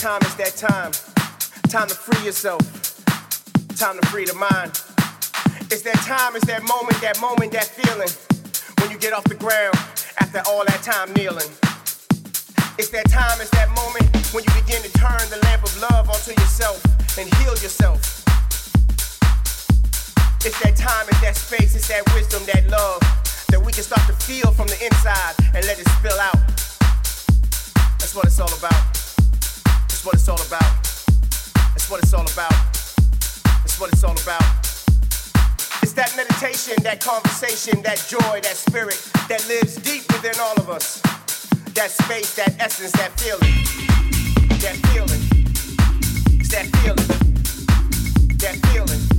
Time is that time. Time to free yourself. Time to free the mind. It's that time, it's that moment, that moment, that feeling. When you get off the ground after all that time kneeling. It's that time, it's that moment when you begin to turn the lamp of love onto yourself and heal yourself. It's that time, it's that space, it's that wisdom, that love that we can start to feel from the inside and let it spill out. That's what it's all about. That's what it's all about. That's what it's all about. That's what it's all about. It's that meditation, that conversation, that joy, that spirit that lives deep within all of us. That space, that essence, that feeling. That feeling. It's that feeling. That feeling.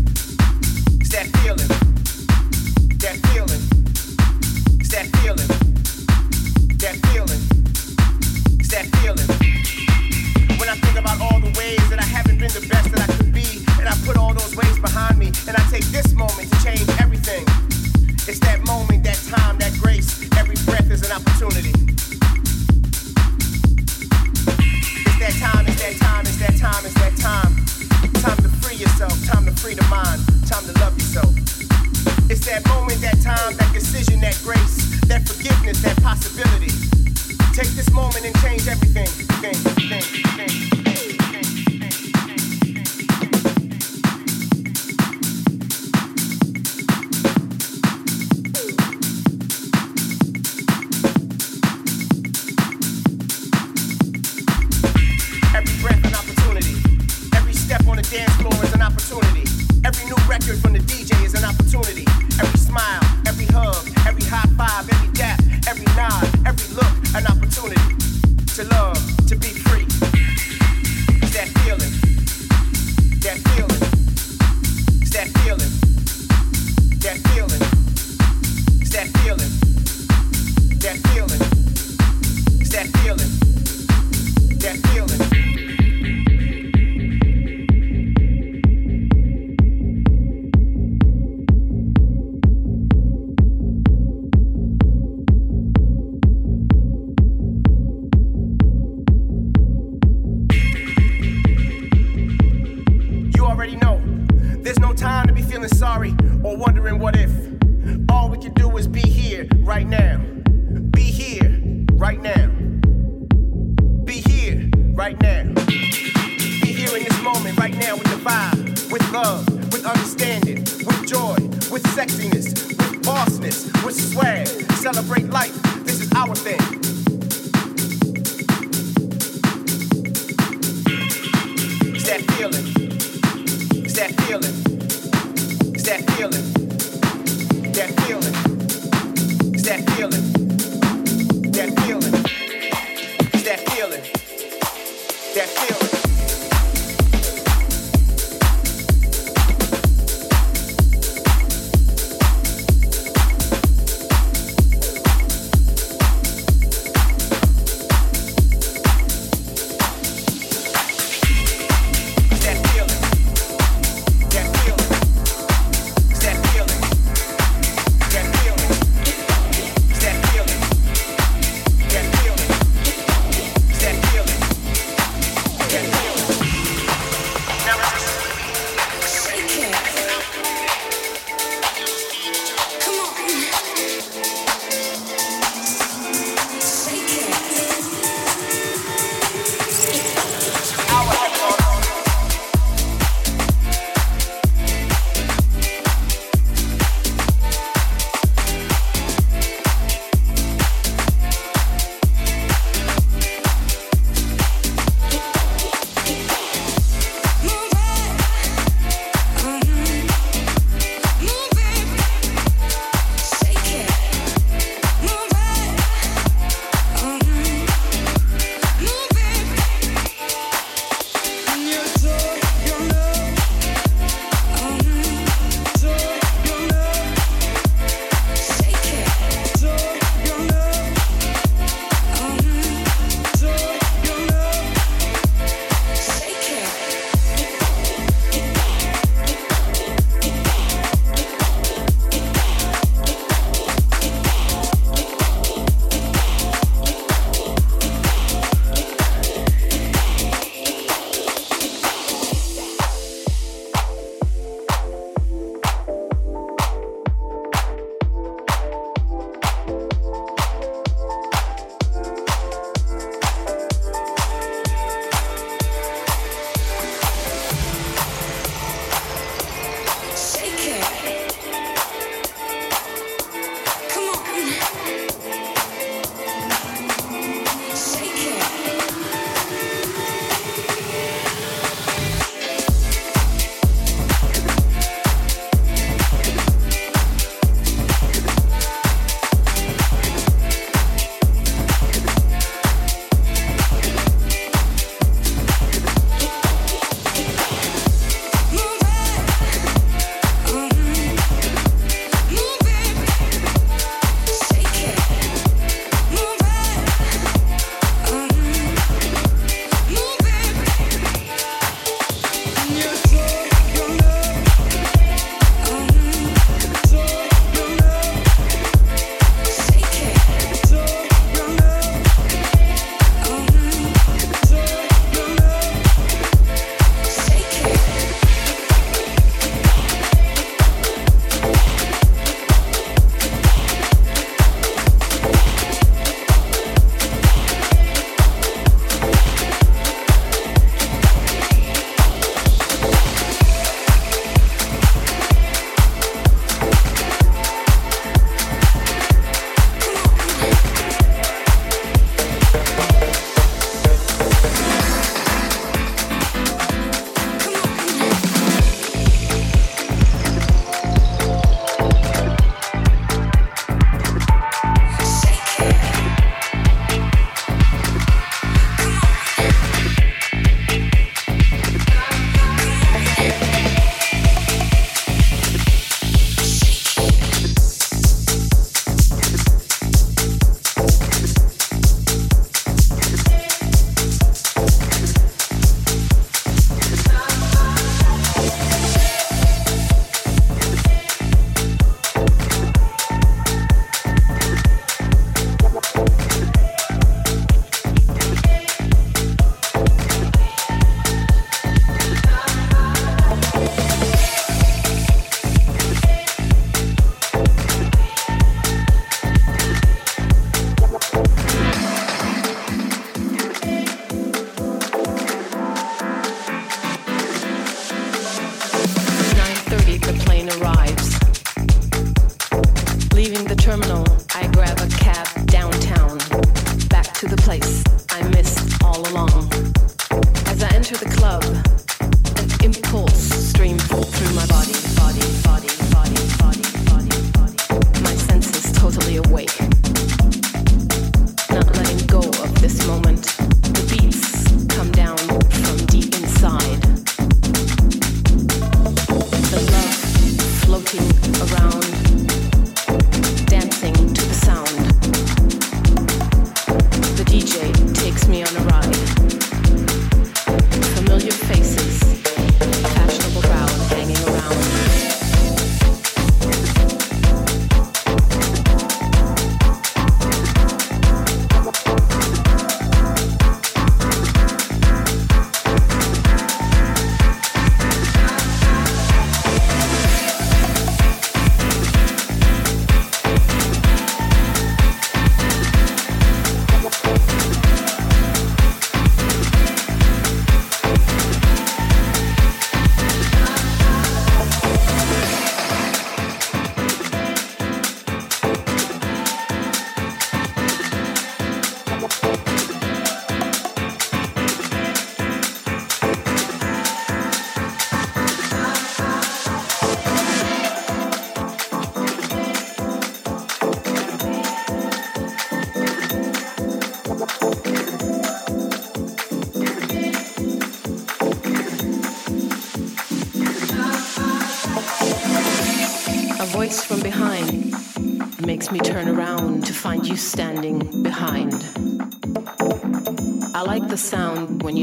that moment, that time, that decision, that grace, that forgiveness, that possibility. Take this moment and change everything. everything, everything, everything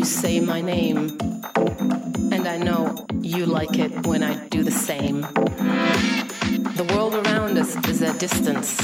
say my name. And I know you like it when I do the same. The world around us is at distance,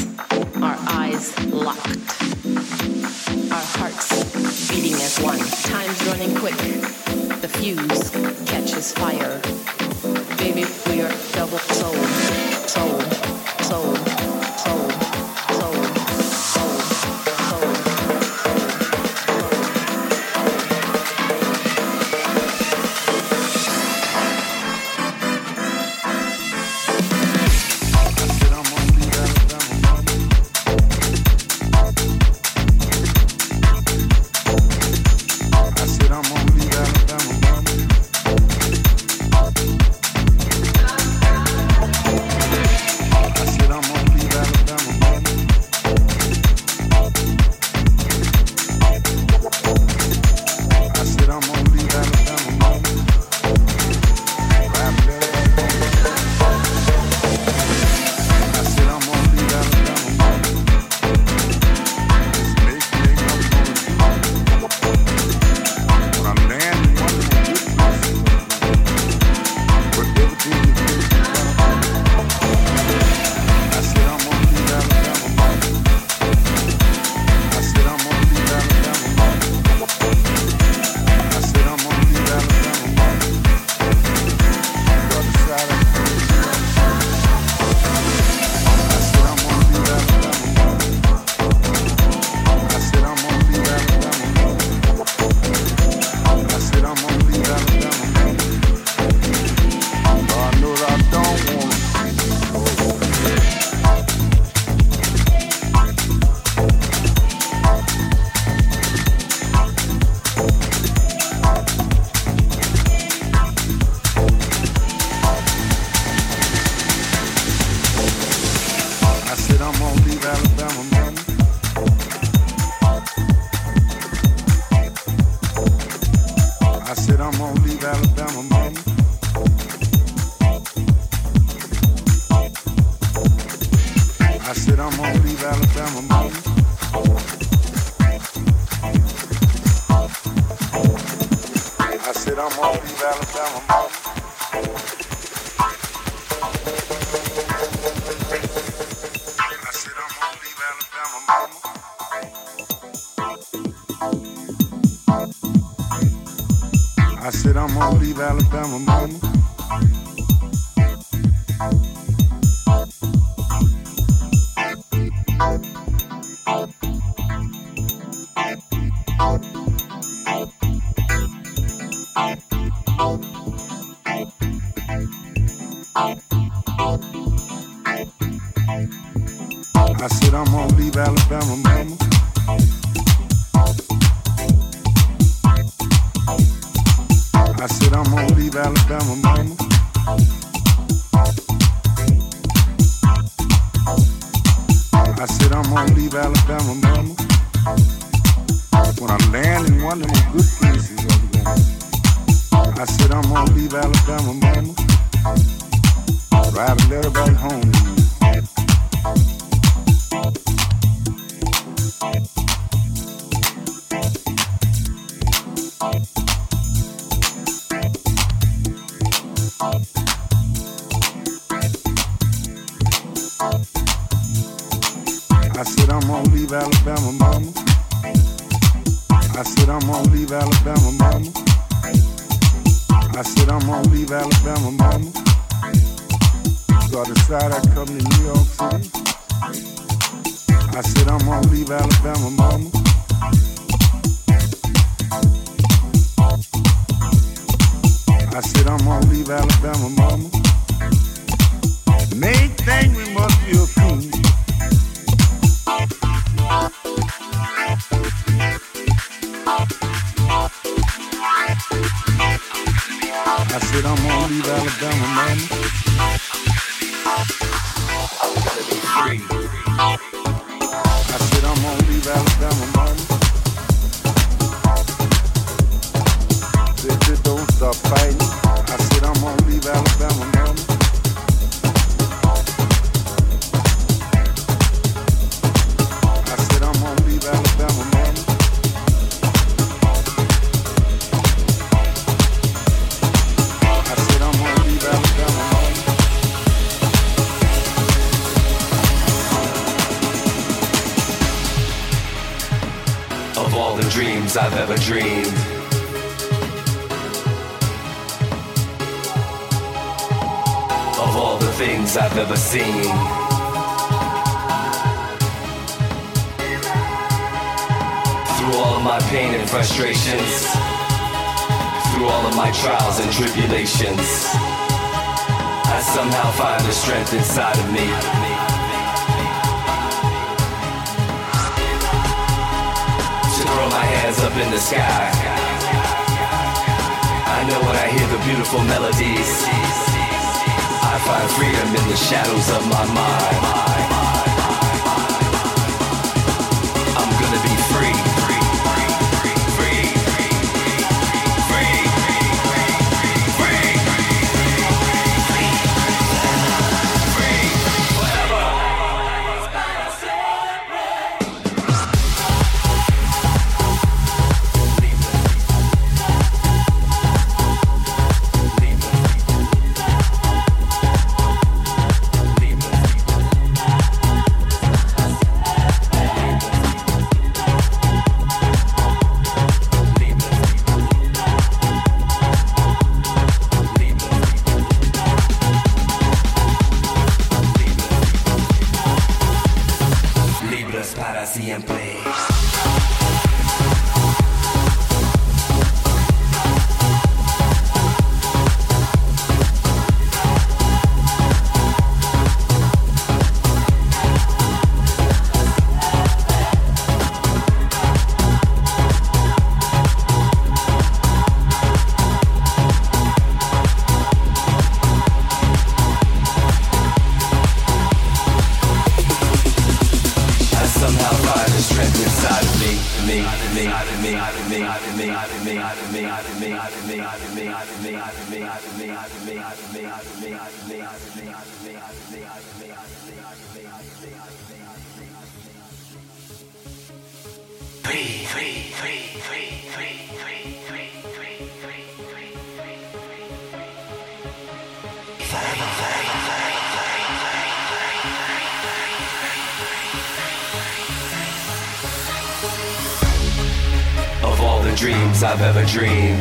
dream.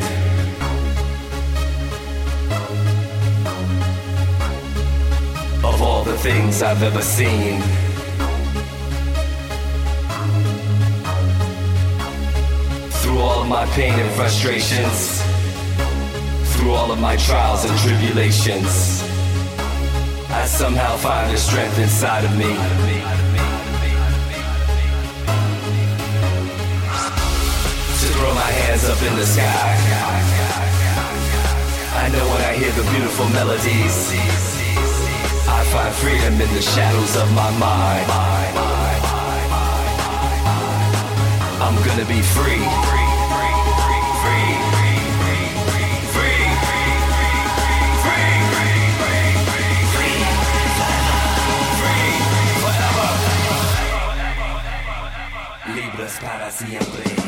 Of all the things I've ever seen. Through all of my pain and frustrations. Through all of my trials and tribulations. I somehow find the strength inside of me. in the sky. I know when I hear the beautiful melodies, I find freedom in the shadows of my mind. I'm gonna be free. para siempre.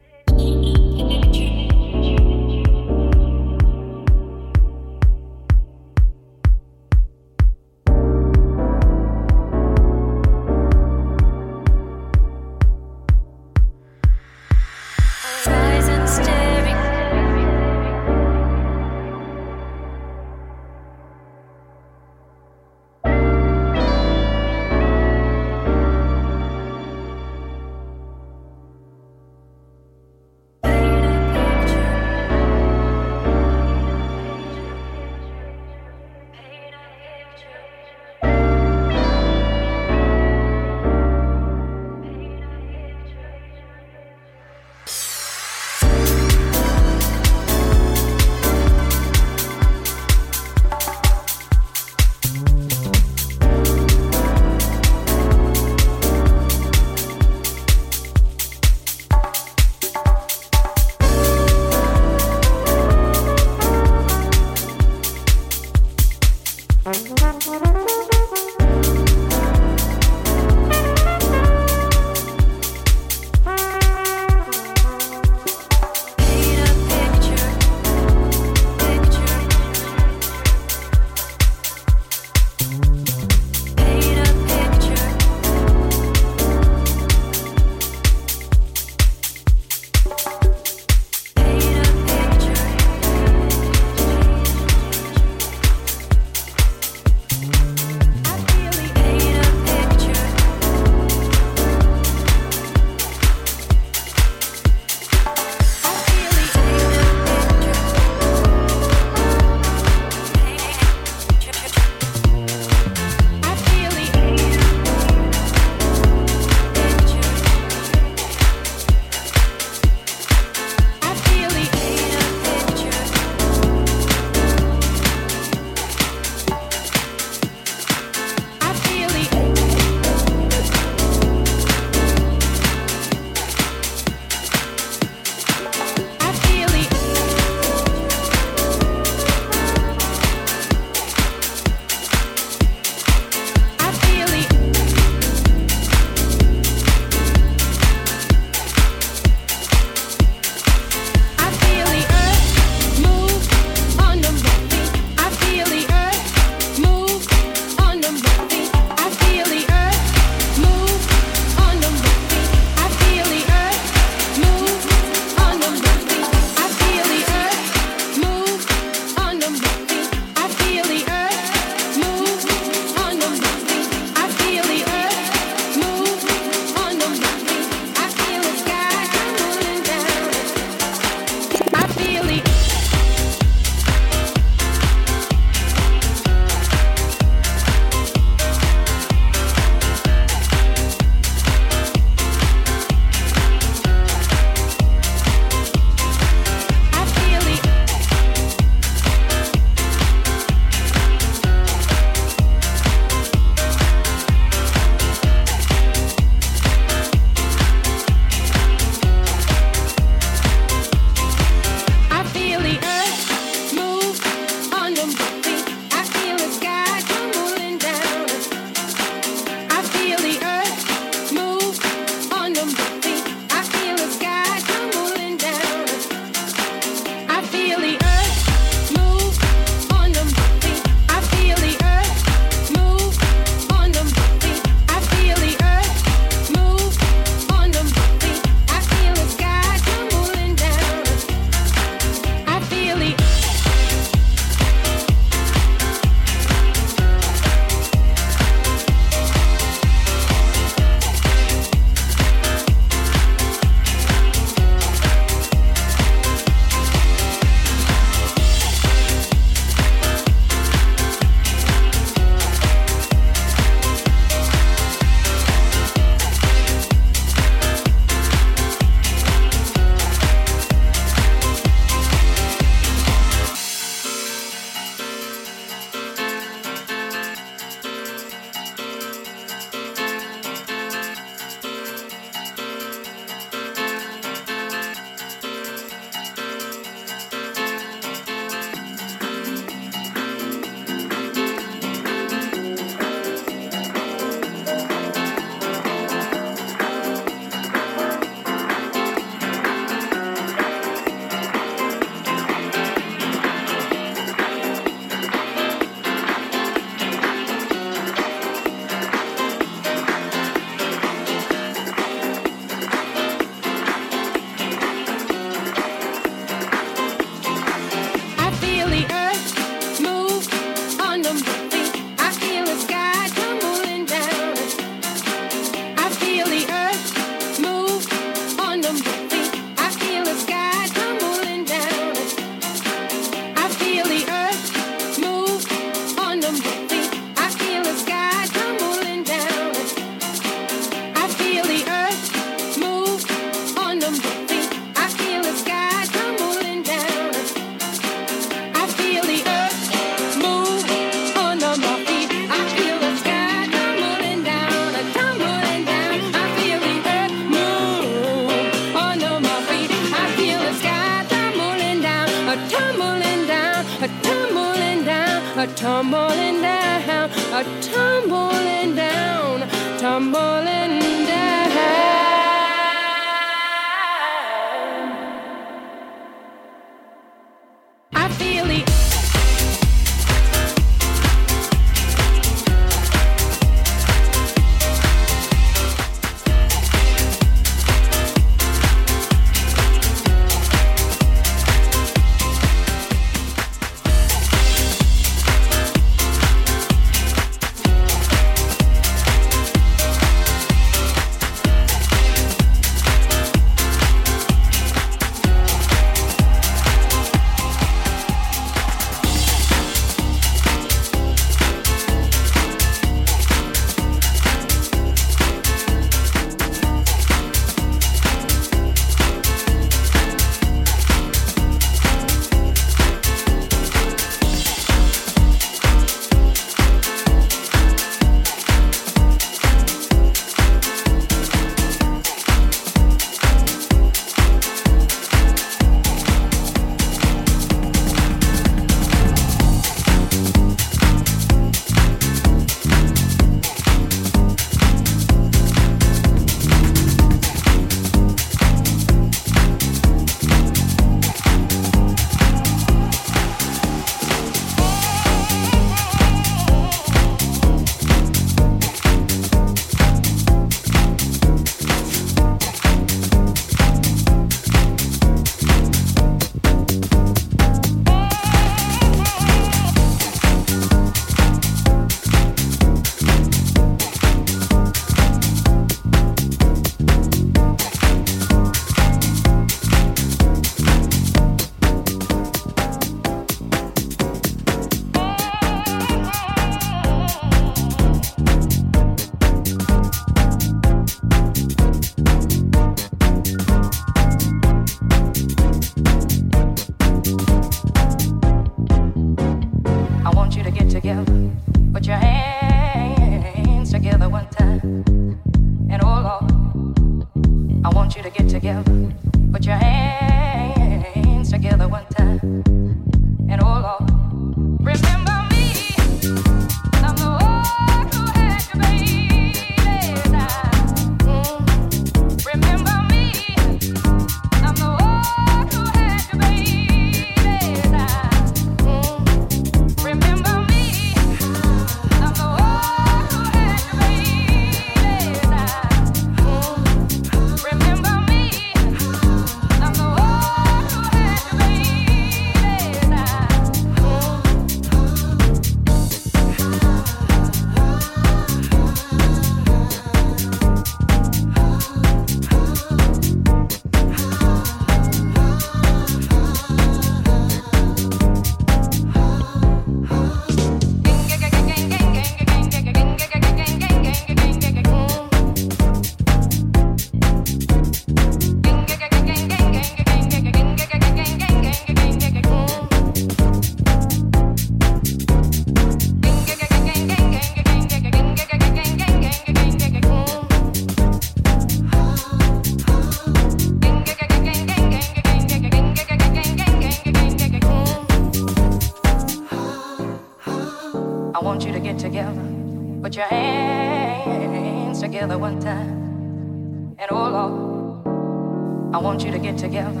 And oh Lord, I want you to get together.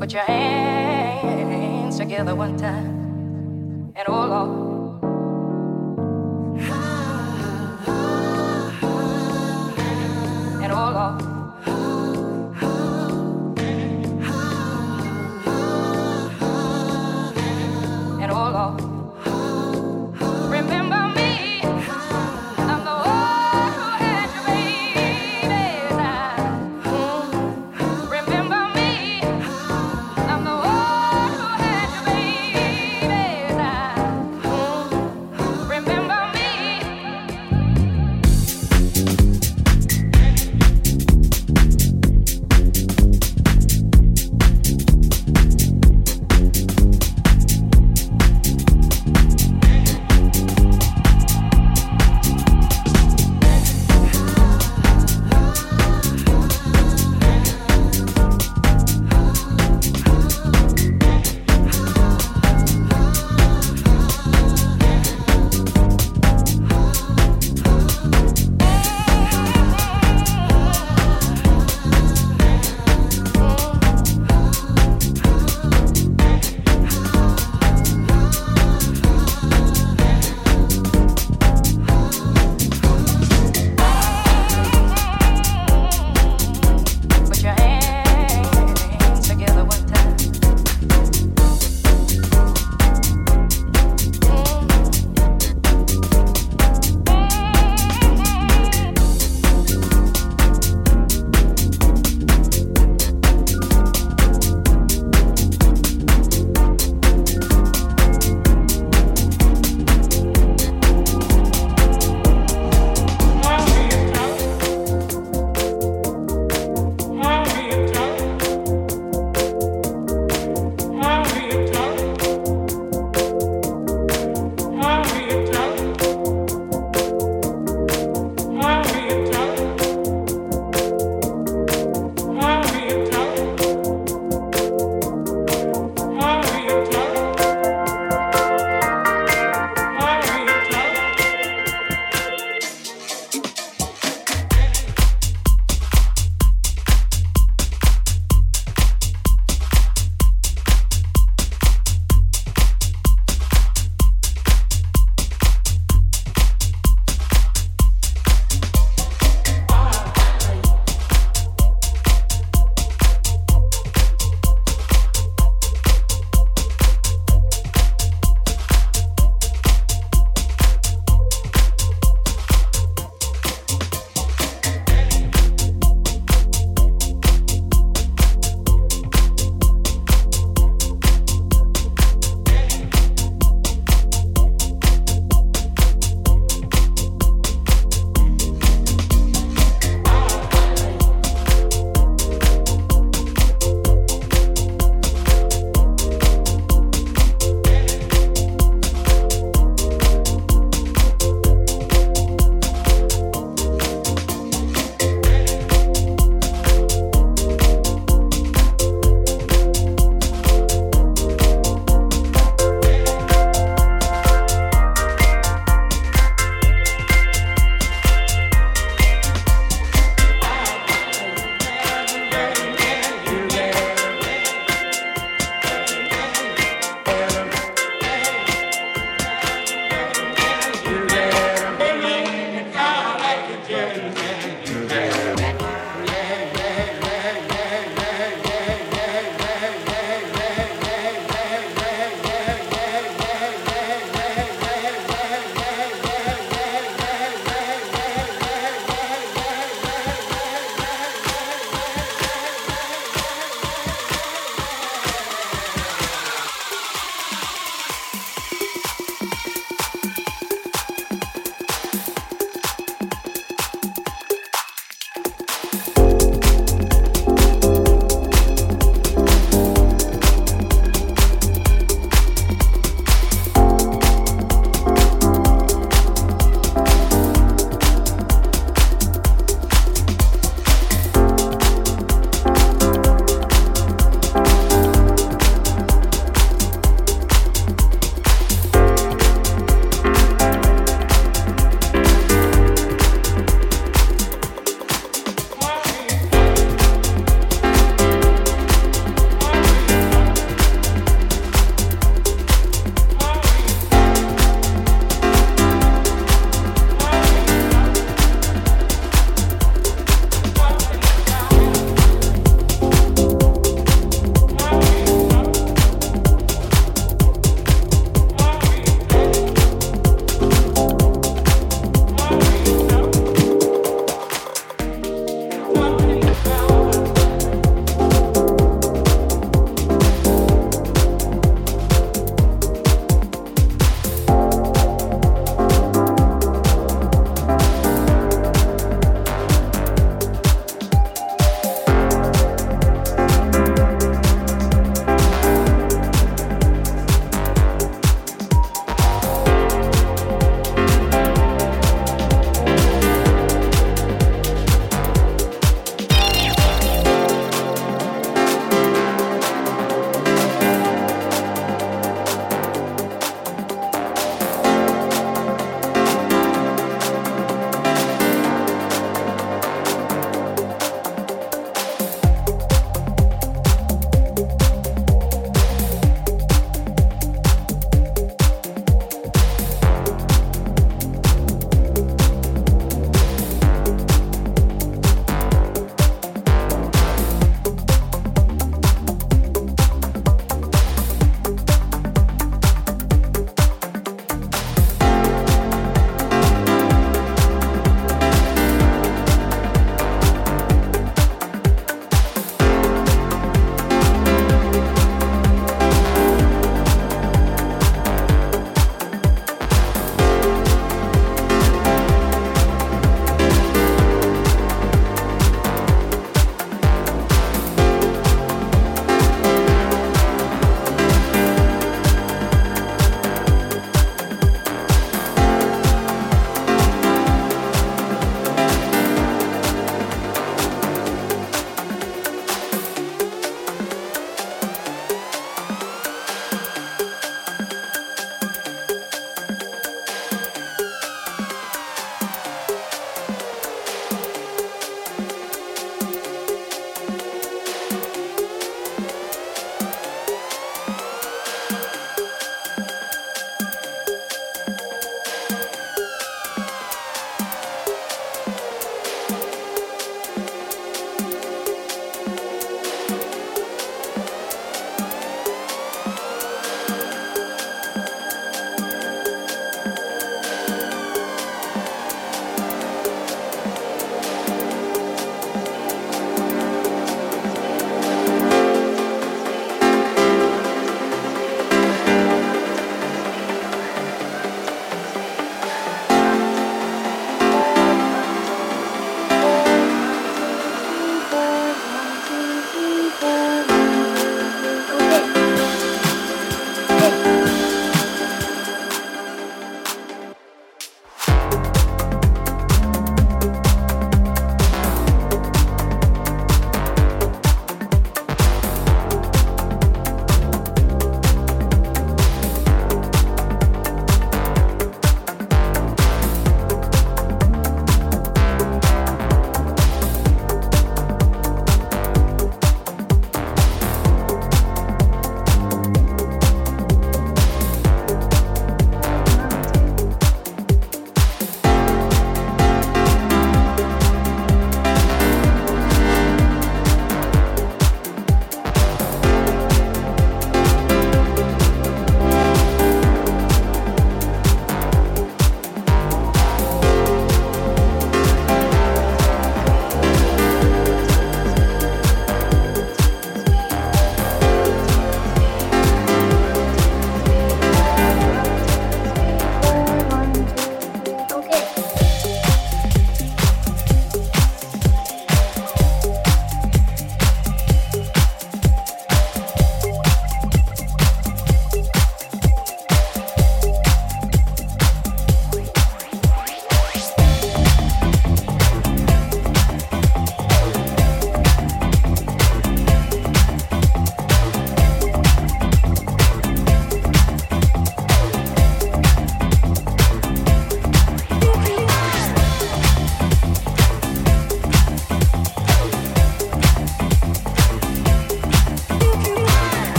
Put your hands together one time. And oh Lord,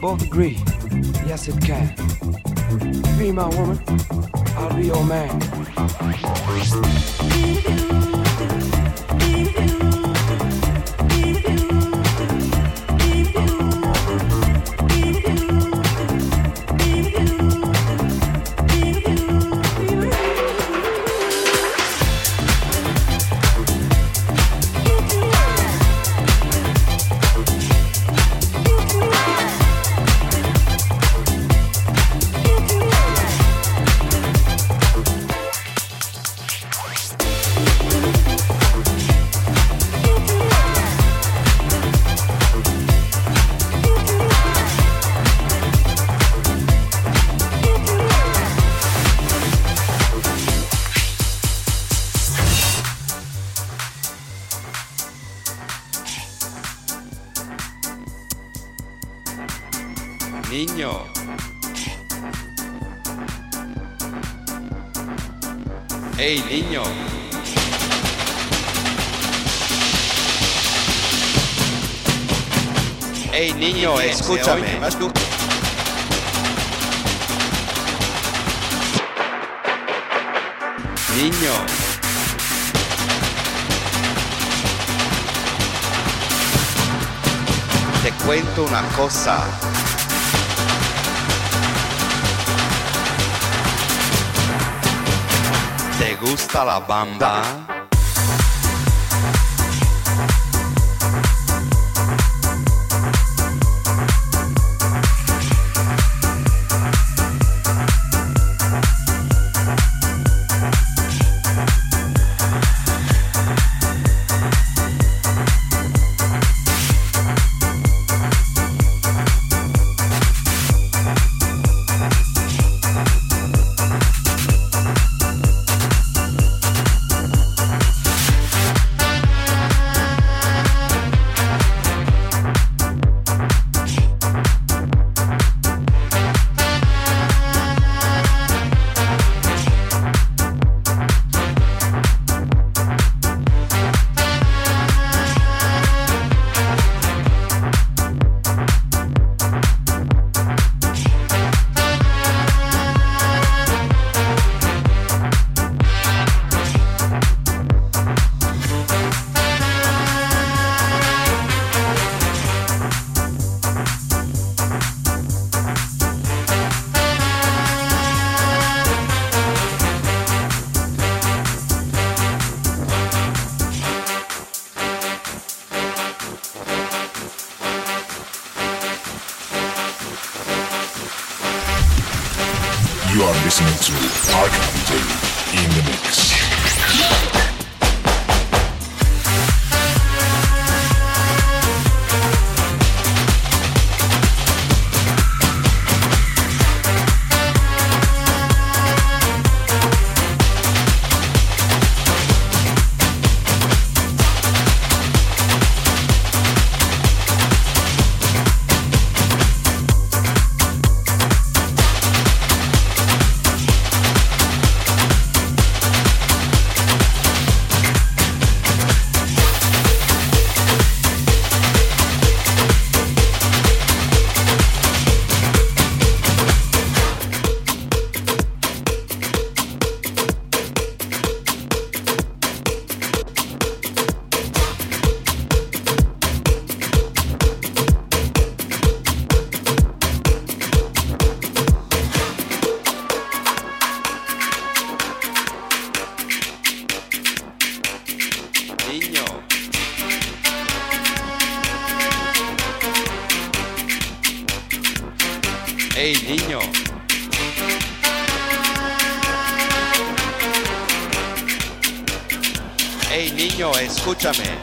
both agree, yes it can. Be my woman, I'll be your man. Escúchame. Niño. Te cuento una cosa. ¿Te gusta la bamba? Escúchame.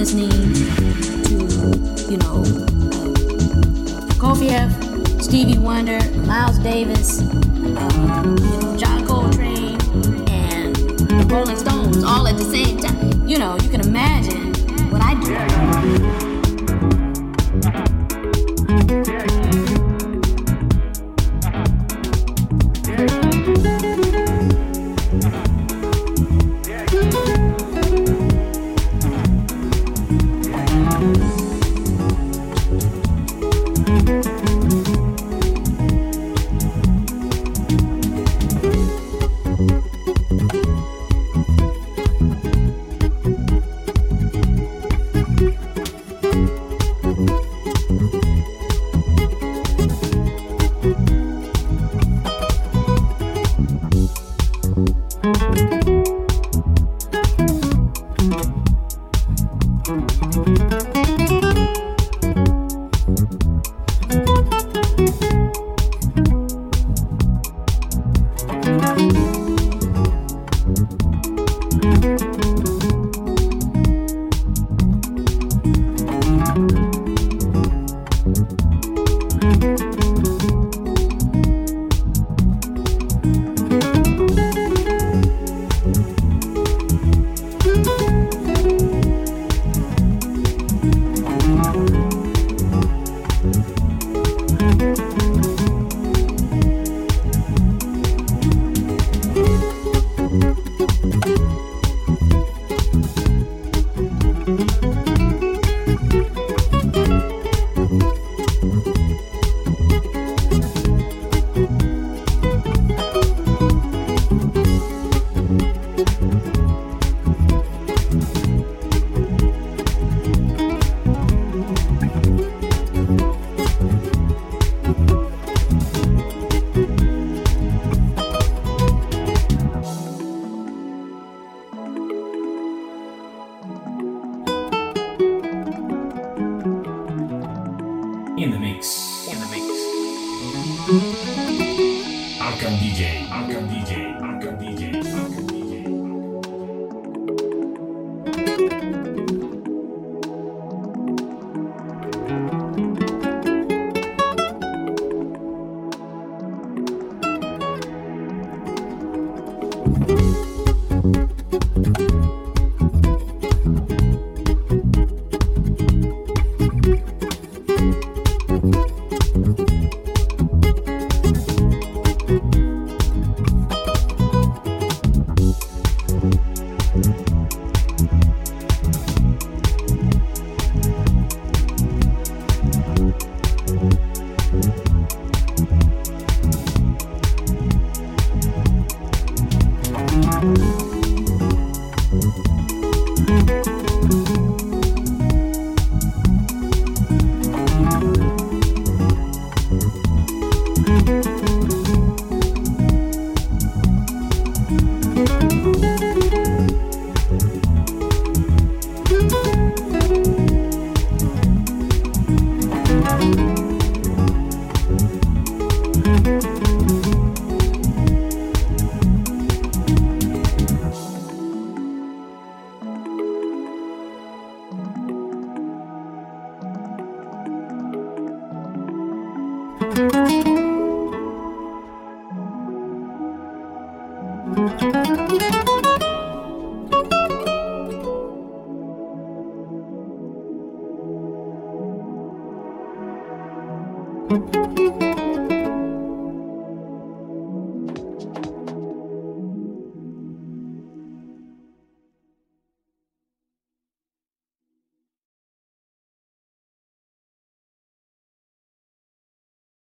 Listening to, you know, uh, Stevie Wonder, Miles Davis, um, you know, John Coltrane, and the Rolling Stones all at the same time. You know, you can imagine what I do.